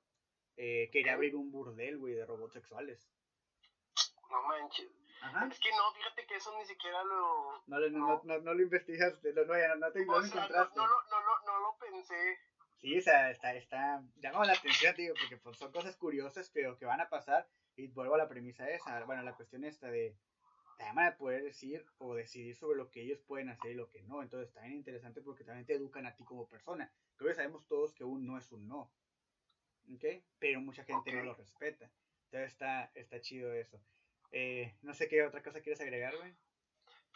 eh, quería abrir un burdel, güey, de robots sexuales. No manches. Ajá. Es que no, fíjate que eso ni siquiera lo... No, no, no, no, lo investigaste, no, no, no, te, lo encontraste. No, no, no, no, lo pensé. Sí, o sea, está, está, llamaba la atención, digo, porque pues, son cosas curiosas, pero que van a pasar, y vuelvo a la premisa esa, bueno, la cuestión esta de, además de poder decir o decidir sobre lo que ellos pueden hacer y lo que no, entonces bien interesante porque también te educan a ti como persona, creo que sabemos todos que un no es un no, ¿ok? Pero mucha gente no lo respeta. Entonces está, está chido eso. Eh, no sé qué otra cosa quieres agregar, güey.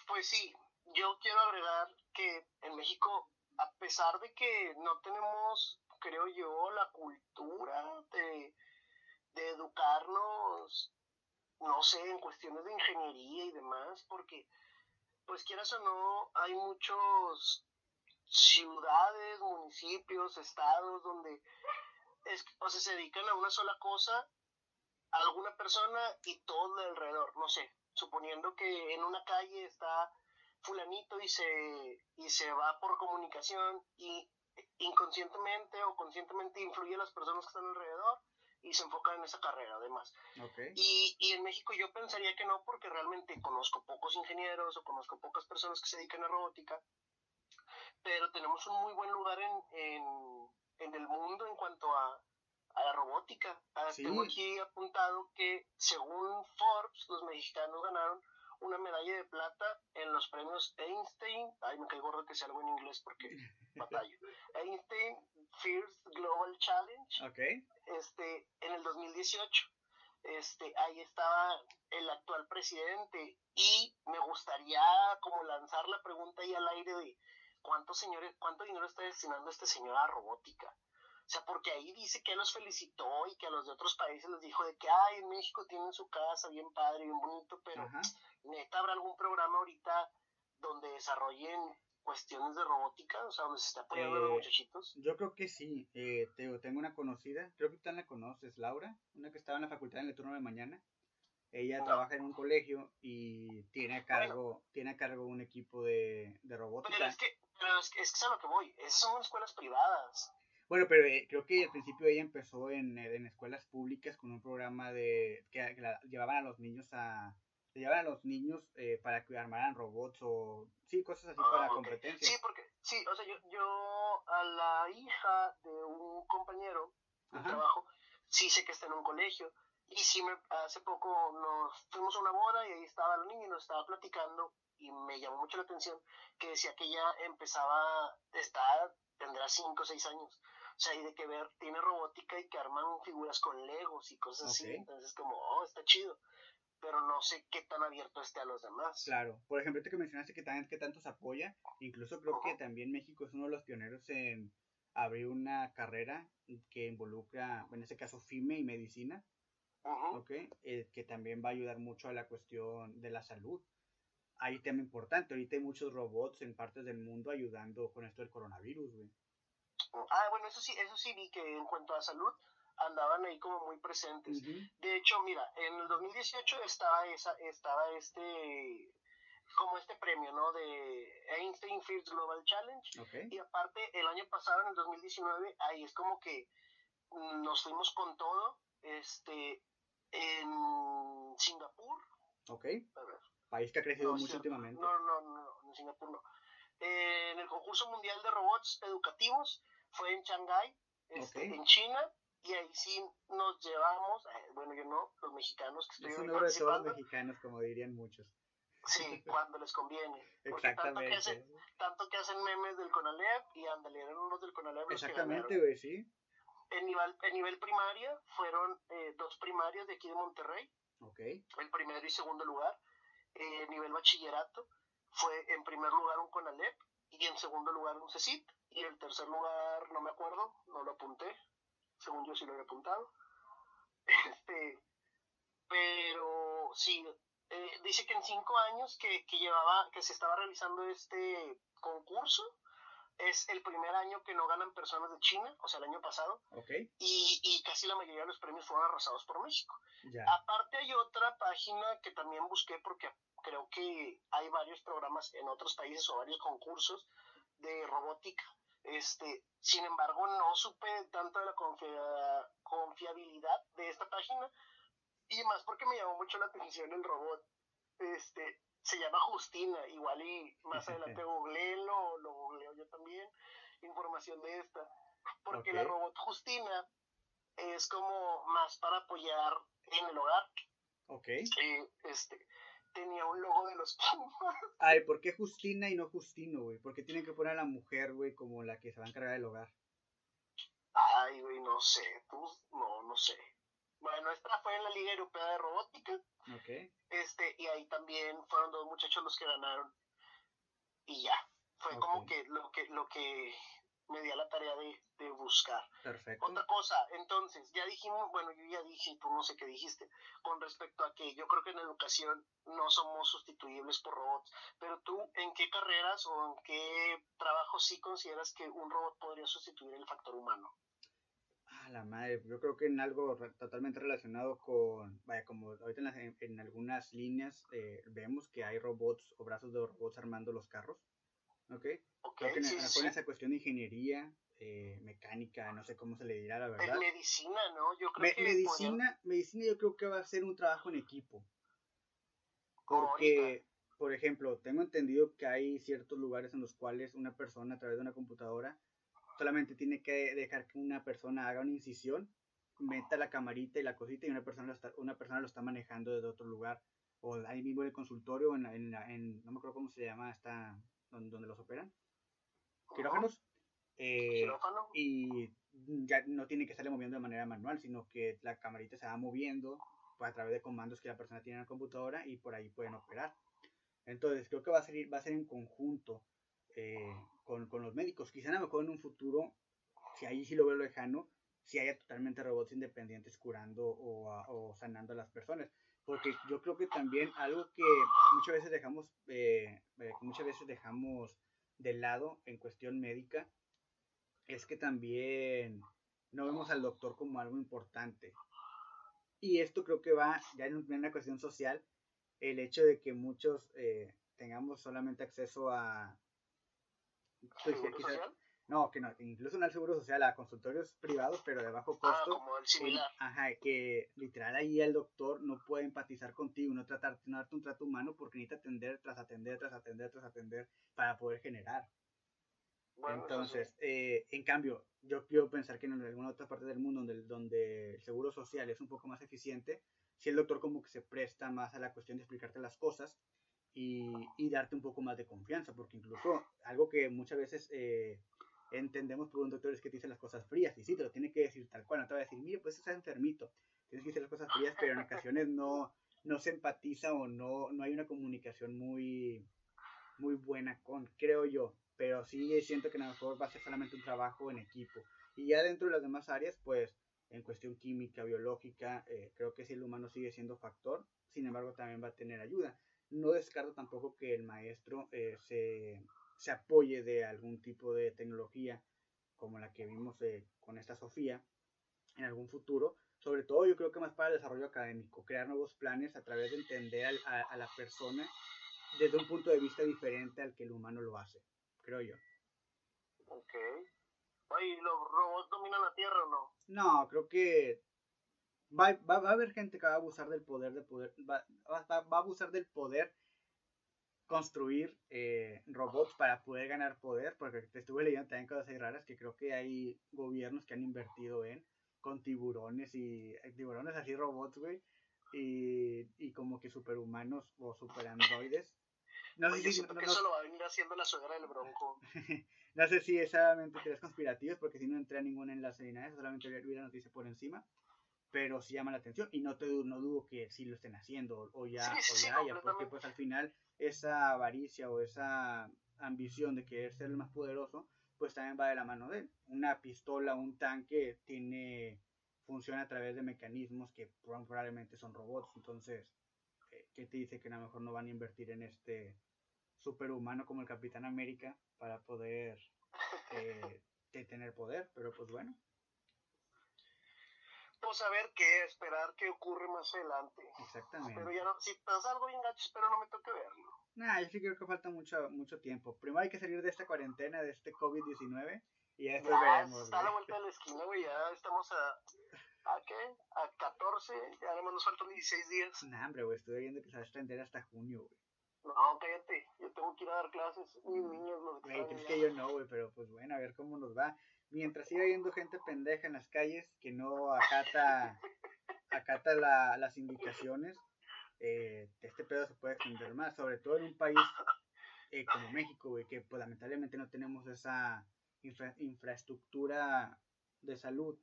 Pues sí, yo quiero agregar que en México, a pesar de que no tenemos, creo yo, la cultura de, de educarnos, no sé, en cuestiones de ingeniería y demás, porque, pues quieras o no, hay muchos ciudades, municipios, estados donde es, o sea, se dedican a una sola cosa, a alguna persona y todo alrededor, no sé, suponiendo que en una calle está fulanito y se, y se va por comunicación y inconscientemente o conscientemente influye a las personas que están alrededor y se enfocan en esa carrera además. Y, y en México yo pensaría que no porque realmente conozco pocos ingenieros o conozco pocas personas que se dedican a robótica, pero tenemos un muy buen lugar en en el mundo en cuanto a, a la robótica. Ah, tengo aquí apuntado que según Forbes, los mexicanos ganaron una medalla de plata en los premios Einstein. Ay, me caigo gordo que sea algo en inglés porque <laughs> batallo. Einstein First Global Challenge. Okay. Este, en el 2018. Este, ahí estaba el actual presidente y me gustaría como lanzar la pregunta ahí al aire de ¿cuántos señores, cuánto dinero está destinando este señor a robótica? O sea, porque ahí dice que los felicitó y que a los de otros países les dijo de que, ay, en México tienen su casa bien padre, bien bonito, pero neta habrá algún programa ahorita donde desarrollen cuestiones de robótica, o sea, donde se está apoyando a los eh, muchachitos. Yo creo que sí, eh, tengo una conocida, creo que tú la conoces, Laura, una que estaba en la facultad en el turno de mañana. Ella trabaja en un colegio y tiene a cargo, tiene a cargo un equipo de, de robótica. Pero es que pero es que, es a lo que voy, esas son escuelas privadas. Bueno, pero eh, creo que al principio ella empezó en, en, escuelas públicas con un programa de que, llevaban a los niños a llevaban a los niños eh, para que armaran robots o sí cosas así para ah, competencia. Sí, porque sí, o sea, yo, yo a la hija de un compañero de trabajo sí sé que está en un colegio y sí me hace poco nos fuimos a una boda y ahí estaba la niña y nos estaba platicando y me llamó mucho la atención que decía que ella empezaba, está, tendrá 5 o 6 años. O sea, y de que ver, tiene robótica y que arman figuras con legos y cosas así. Entonces, como, oh, está chido. Pero no sé qué tan abierto esté a los demás. Claro. Por ejemplo, este que mencionaste que también que tanto se apoya. Incluso creo que también México es uno de los pioneros en abrir una carrera que involucra, en este caso, FIME y medicina. Eh, que también va a ayudar mucho a la cuestión de la salud. Hay tema importante, ahorita hay muchos robots en partes del mundo ayudando con esto del coronavirus, güey. Ah, bueno, eso sí, eso sí vi que en cuanto a salud andaban ahí como muy presentes. De hecho, mira, en el 2018 estaba esa, estaba este como este premio, ¿no? De Einstein First Global Challenge. Y aparte, el año pasado, en el 2019, ahí es como que nos fuimos con todo, este, en Singapur. Ok. País que ha crecido mucho últimamente. No, no, no, en Singapur no. en el concurso mundial de robots educativos fue en Shanghái, este, en China, y ahí sí nos llevamos, eh, bueno, yo no, los mexicanos que estuvieron es participando. de todos mexicanos, como dirían muchos. Sí, <laughs> cuando les conviene. Porque tanto que, hacen, tanto que hacen memes del Conalep y ándale, eran unos del Conalep. Exactamente, güey, sí. En nivel, en nivel primaria fueron eh, dos primarias de aquí de Monterrey. Ok. El primero y segundo lugar. Eh, nivel bachillerato fue en primer lugar un Conalep y en segundo lugar un CECIT. Y el tercer lugar, no me acuerdo, no lo apunté. Según yo sí lo había apuntado. <laughs> Este, pero sí, eh, dice que en cinco años que, que, llevaba, que se estaba realizando este concurso, es el primer año que no ganan personas de China, o sea, el año pasado. Y, y, casi la mayoría de los premios fueron arrasados por México. Aparte hay otra página que también busqué porque creo que hay varios programas en otros países o varios concursos de robótica. Este, sin embargo, no supe tanto de la confiabilidad de esta página y más porque me llamó mucho la atención el robot. Este, se llama Justina, igual y más <laughs> adelante googleo, lo yo también, información de esta. Porque la robot Justina es como más para apoyar en el hogar. Ok. este, tenía un logo de los Pumas. <laughs> Ay, ¿por qué Justina y no Justino, güey? ¿Por qué tienen que poner a la mujer, güey, como la que se va a encargar del hogar? Ay, güey, no sé. Tú, no, no sé. Bueno, esta fue en la Liga Europea de Robótica. Okay. Este, y ahí también fueron dos muchachos los que ganaron. Y ya. Fue como que lo que lo que me di a la tarea de, de, buscar. Perfecto. Otra cosa, entonces, ya dijimos, bueno, yo ya dije, tú no sé qué dijiste, con respecto a que yo creo que en educación no somos sustituibles por robots, pero tú, ¿en qué carreras o en qué trabajos sí consideras que un robot podría sustituir el factor humano? la madre, yo creo que en algo totalmente relacionado con, vaya, como ahorita en, algunas líneas eh, vemos que hay robots o brazos de robots armando los carros, ¿ok? creo que en, esa cuestión de ingeniería, eh, mecánica, no sé cómo se le dirá, la verdad. medicina, ¿no? Yo creo que medicina, medicina yo creo que va a ser un trabajo en equipo. Porque, por ejemplo, tengo entendido que hay ciertos lugares en los cuales una persona a través de una computadora solamente tiene que dejar que una persona haga una incisión, meta la camarita y la cosita y una persona lo está, una persona lo está manejando desde otro lugar. O ahí mismo en el consultorio, en, en, en no me acuerdo cómo se llama, está donde, los operan. Quirófanos. Eh, y ya no tiene que estarle moviendo de manera manual, sino que la camarita se va moviendo pues, a través de comandos que la persona tiene en la computadora y por ahí pueden operar. Entonces creo que va a ser, va a ser en conjunto eh, con, con, los médicos. Quizá a lo mejor en un futuro, si ahí sí lo veo lejano, si haya totalmente robots independientes curando o, o, sanando a las personas. Porque yo creo que también algo que muchas veces dejamos, eh, eh, muchas veces dejamos de lado en cuestión médica, es que también no vemos al doctor como algo importante. Y esto creo que va ya en una cuestión social, el hecho de que muchos eh, tengamos solamente acceso a, pues, no, que no, incluso no al seguro social, a consultorios privados, pero de bajo ah, costo. como el similar. ajá, que literal ahí el doctor no puede empatizar contigo, no tratar, no darte un trato humano porque necesita atender tras atender, tras atender, tras atender para poder generar. Entonces, eh, en cambio, yo quiero pensar que en alguna otra parte del mundo donde, donde el seguro social es un poco más eficiente, si el doctor como que se presta más a la cuestión de explicarte las cosas y, y, darte un poco más de confianza, porque incluso algo que muchas veces eh, entendemos por un doctor es que te dice las cosas frías, y sí, te lo tiene que decir tal cual, no te va a decir, mire, pues estás enfermito, tienes que decir las cosas frías, pero en ocasiones no, no se empatiza o no, no hay una comunicación muy, muy buena con, creo yo, pero sí siento que a lo mejor va a ser solamente un trabajo en equipo. Y ya dentro de las demás áreas, pues en cuestión química, biológica, eh, creo que si el humano sigue siendo factor, sin embargo también va a tener ayuda. No descarto tampoco que el maestro eh, se, se, apoye de algún tipo de tecnología como la que vimos eh, con esta Sofía en algún futuro. Sobre todo yo creo que más para el desarrollo académico, crear nuevos planes a través de entender a, a la persona desde un punto de vista diferente al que el humano lo hace, creo yo. Ok. Oye, ¿los robots dominan la Tierra o no? No, creo que va, va, va, a haber gente que va a abusar del poder de poder, va, va, va a abusar del poder construir eh, robots para poder ganar poder, porque te estuve leyendo también cosas ahí raras que creo que hay gobiernos que han invertido en, con tiburones y eh, tiburones así robots, güey, y, y como que superhumanos o superandroides. No Oye, sé si no, que no, eso lo va a venir haciendo la suegra del bronco. <laughs> no sé si es solamente teorías conspirativas, porque si no entra ningún enlace ni nada, solamente vi la noticia por encima pero sí llama la atención y no te no dudo que sí lo estén haciendo o ya sí, o ya haya porque pues al final esa avaricia o esa ambición de querer ser el más poderoso pues también va de la mano de él. Una pistola un tanque tiene funciona a través de mecanismos que probablemente son robots entonces eh, qué te dice que a lo mejor no van a invertir en este superhumano como el Capitán América para poder <laughs> eh, tener poder pero pues bueno a ver qué esperar qué ocurre más adelante. Exactamente. Pero ya no, si pasa algo bien gacho, espero no me toque verlo. Nah, yo sí creo que falta mucho, mucho tiempo. Primero hay que salir de esta cuarentena, de este COVID-19, y ya después veremos. Está a la vuelta de la esquina, güey, ya estamos a... ¿A qué? A 14, ya además nos faltan 16 días. Nah, hombre, güey, estoy viendo que se va a extender hasta junio, güey. No, cállate, yo tengo que ir a dar clases, mis niños los Güey, es que yo no, güey, pero pues bueno, a ver cómo nos va mientras siga habiendo gente pendeja en las calles que no acata, acata la, las indicaciones, eh, este pedo se puede extender más, sobre todo en un país eh, como México, güey, que pues lamentablemente no tenemos esa infra, infraestructura de salud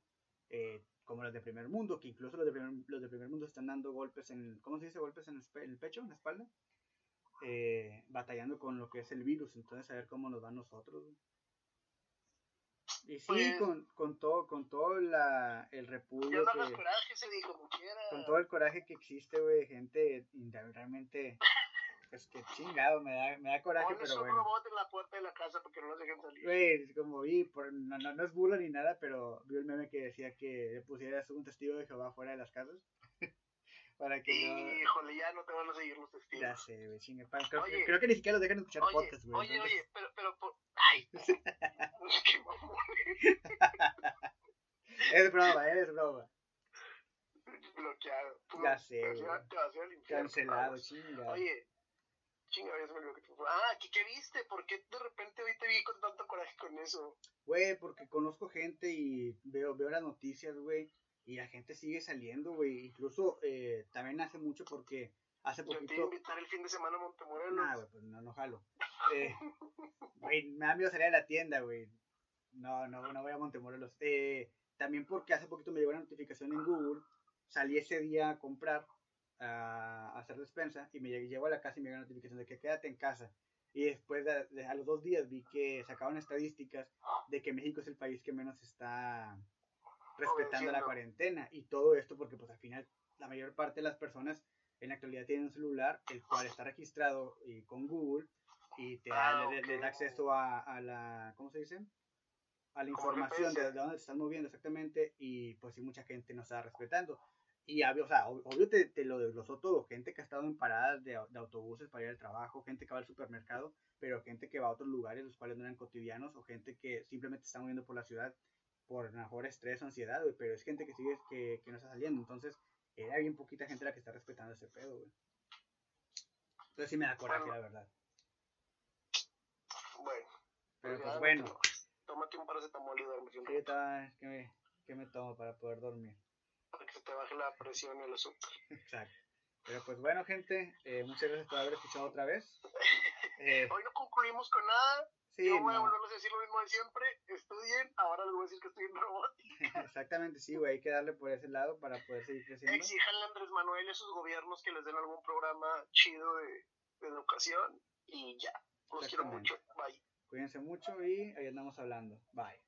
eh, como los de primer mundo, que incluso los de primer, los de primer mundo están dando golpes en, ¿cómo se dice? Golpes en el, pecho, en la espalda, eh, batallando con lo que es el virus, entonces a ver cómo nos va a nosotros. Y sí, Pues- con, con todo, con todo la, el repudio no hagas que, coraje, se dijo como quiera. con todo el coraje que existe, güey, gente realmente, es que chingado, me da, me da coraje, pero un bueno. robot en la puerta de la casa porque no los dejen salir. Güey, es como vi, por, no, no, no es burla ni nada, pero vi el meme que decía que le pusieras un testigo de Jehová fuera de las casas. Para que no... Híjole, ya no te van a seguir los testigos. Ya sé, güey, chinga, creo, Oye. creo que ni siquiera los dejan escuchar Oye, podcast, güey. oye, entonces- oye, pero, pero, por... ay, <laughs> qué mamón. Es broma, es broma. bloqueado. Tú, Ya sé, te vas a ir a- güey. te vas a ir al infierno, Cancelado, vamos. chinga. Oye, chinga, ya se me olvidó que te... Ah, ¿qué, ¿qué viste? ¿Por qué de repente hoy te vi con tanto coraje con eso? Güey, porque conozco gente y veo, veo las noticias, güey, y la gente sigue saliendo, güey. Incluso eh, también hace mucho porque hace Yo te iba a poquito... invitar el fin de semana a Montemorelos. Nah, güey, pues no, no jalo. Eh, Güey, me da miedo salir a la tienda, güey. No, no, no voy a Montemorelos. Eh, también porque hace poquito me llegó una notificación en Google. Salí ese día a comprar, a, a hacer despensa, y me llego a la casa y me llegó una notificación de que quédate en casa. Y después, de, de- a los dos días, vi que sacaban estadísticas de que México es el país que menos está respetando la cuarentena. Y todo esto porque, pues, al final, la mayor parte de las personas en la actualidad tienen un celular, el cual está registrado eh, con Google y te da, Ah, le, da acceso a, a la, ¿cómo se dice? A la información de, de dónde te estás moviendo exactamente y pues sí mucha gente no está respetando. Y o sea, obvio te, te lo desglosó todo, gente que ha estado en paradas de, de autobuses para ir al trabajo, gente que va al supermercado, pero gente que va a otros lugares los cuales no eran cotidianos o gente que simplemente está moviendo por la ciudad por mejor estrés o ansiedad, güey, pero es gente que sigue, que, que no está saliendo, entonces era bien poquita gente la que está respetando ese pedo, güey. Entonces sí me da coraje, Bueno. la verdad. Bueno. Pero pues no bueno, te- Tómate un paracetamol y duerme un ¿qué, rato, tal? ¿Qué me, qué me tomo para poder dormir? para que se te baje la presión y el azúcar. <laughs> Exacto. Pero pues bueno, gente, eh, muchas gracias por haber escuchado otra vez. <laughs> Eh, Hoy no concluimos con nada. Sí, Yo voy a volverles a decir lo mismo de siempre. Estudien, ahora les voy a decir que estudien <laughs> robótica. <laughs> Exactamente, sí, güey, hay que darle por ese lado para poder seguir creciendo. Exíjanle a Andrés Manuel y a sus gobiernos que les den algún programa chido de, de educación y ya. Los quiero mucho. Bye. Cuídense mucho y ahí andamos hablando. Bye.